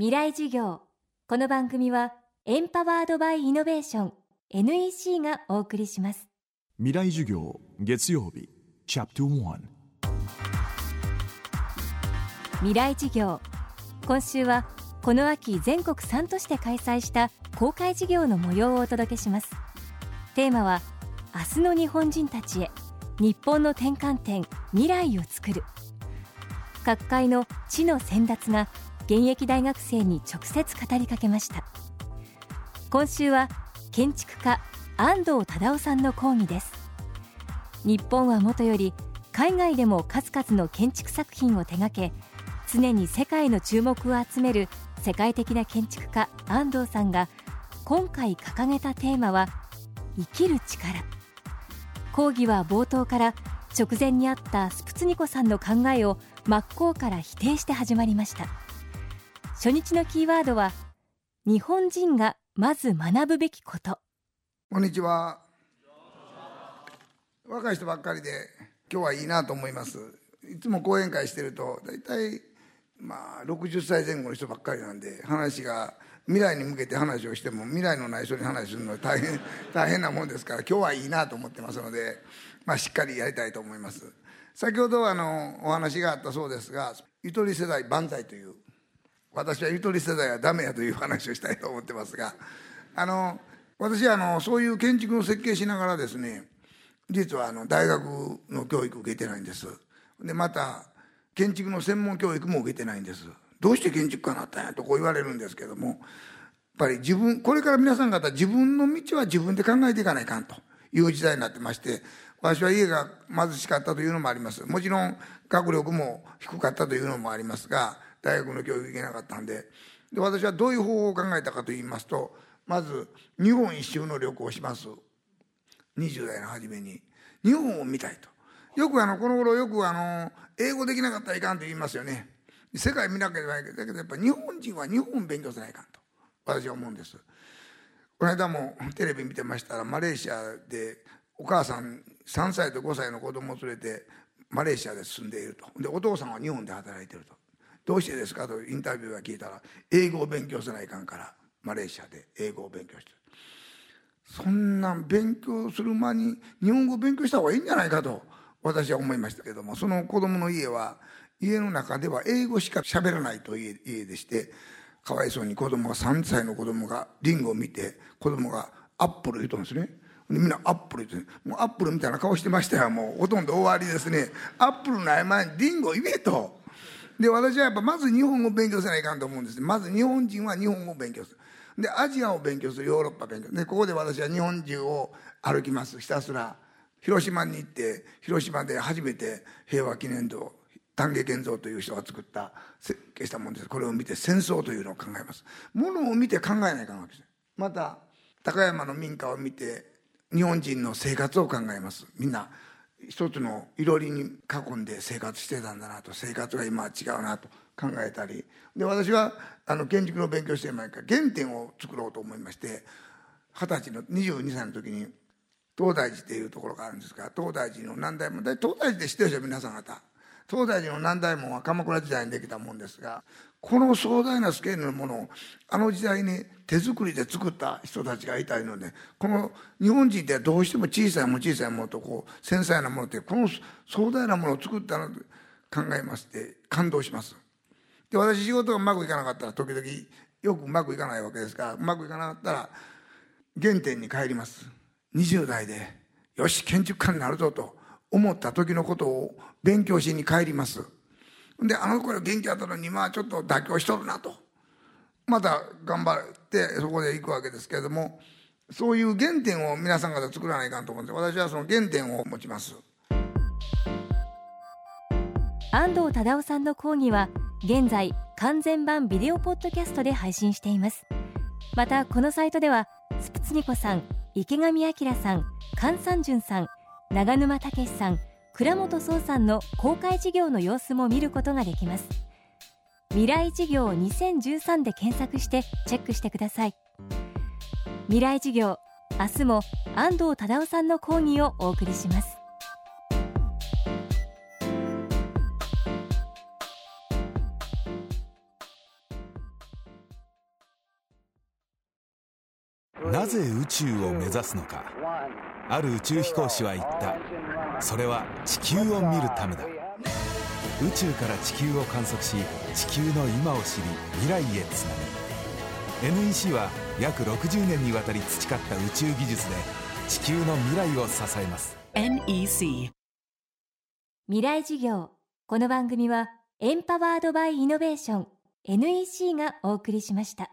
未来授業。この番組はエンパワードバイイノベーション NEC がお送りします。未来授業月曜日チャプト1未来授業。今週はこの秋全国3都市で開催した公開授業の模様をお届けします。テーマは明日の日本人たちへ日本の転換点未来をつくる。各界の知の先達が現役大学生に直接語りかけました。今週は建築家安藤忠雄さんの講義です。日本はもとより海外でも数々の建築作品を手掛け常に世界の注目を集める世界的な建築家安藤さんが今回掲げたテーマは生きる力。講義は冒頭から直前にあったスプツニコさんの考えを真っ向から否定して始まりました。初日のキーワードは日本人がまず学ぶべきこと。こんにちは。若い人ばっかりで今日はいいなと思います。いつも講演会してると大体まあ60歳前後の人ばっかりなんで話が未来に向けて話をしても未来のない人に話するのは大変大変なもんですから今日はいいなと思ってますので、まあ、しっかりやりたいと思います。先ほどあのお話があったそうですがゆとり世代万歳という私はゆとり世代はダメやという話をしたいと思ってますがあの私はあのそういう建築の設計しながらですね実はあの大学の教育受けてないんです。でまた建築の専門教育も受けてないんです。どうして建築家になったんやとこう言われるんですけどもやっぱり自分これから皆さん方自分の道は自分で考えていかないかんと。いう時代になってまして私は家が貧しかったというのもあります。もちろん学力も低かったというのもありますが大学の教育行けなかったんで。で私はどういう方法を考えたかと言いますとまず日本一周の旅行をします。20代の初めに。日本を見たいと。よくあのこの頃よくあの英語できなかったらいかんと言いますよね。世界見なければいけない。けどやっぱ日本人は日本を勉強せないかんと。私は思うんです。この間もテレビ見てましたらマレーシアでお母さん3歳と5歳の子供を連れてマレーシアで住んでいると。でお父さんは日本で働いてると。どうしてですか？とインタビューが聞いたら英語を勉強せないかんからマレーシアで英語を勉強して。そんな勉強する間に日本語を勉強した方がいいんじゃないかと私は思いましたけどもその子供の家は家の中では英語しか喋らないという家でしてかわいそうに子供が3歳の子供がリンゴを見て子供が apple 言うとんですね。みんな apple 言ってもう apple みたいな顔してましたよ。もうほとんど終わりですね。 apple の前にリンゴ言えと。で私はやっぱまず日本語を勉強せないかんと思うんですまず日本人は日本語を勉強する。でアジアを勉強する。ヨーロッパ勉強でここで私は日本中を歩きます。ひたすら。広島に行って広島で初めて平和記念堂丹下健三という人が作った設計したものです。これを見て戦争というのを考えます。ものを見て考えないかんわけです。また高山の民家を見て日本人の生活を考えます。みんな一つのいろりに囲んで生活してたんだなと生活が今は違うなと考えたり。で私はあの建築の勉強してる前から原点を作ろうと思いまして二十歳の22歳の時に東大寺っていうところがあるんですが東大寺の何代も東大寺で知ってるでしょ皆さん方。東大寺の南大門は鎌倉時代にできたもんですがこの壮大なスケールのものをあの時代に手作りで作った人たちがいたいのでこの日本人ってどうしても小さいも小さいものとこう繊細なものってこの壮大なものを作ったの考えまして感動します。で私仕事がうまくいかなかったら時々よくうまくいかないわけですからうまくいかなかったら原点に帰ります。20代でよし建築家になるぞと。思った時のことを勉強しに帰ります。であの頃元気あったのに今はちょっと妥協しとるなと。また頑張ってそこで行くわけですけれどもそういう原点を皆さん方作らないかんと思うんです。私はその原点を持ちます。安藤忠雄さんの講義は現在完全版ビデオポッドキャストで配信しています。またこのサイトではスプツニコさん池上彰さん菅三淳さん長沼武さん倉本壮さんの公開事業の様子も見ることができます。未来事業2013で検索してチェックしてください。未来事業明日も安藤忠雄さんの講義をお送りします。なぜ宇宙を目指すのか。ある宇宙飛行士は言った。それは地球を見るためだ。宇宙から地球を観測し地球の今を知り未来へつなぐ。NEC は約60年にわたり培った宇宙技術で地球の未来を支えます。NEC 未来事業。この番組はエンパワードバイイノベーション。NEC がお送りしました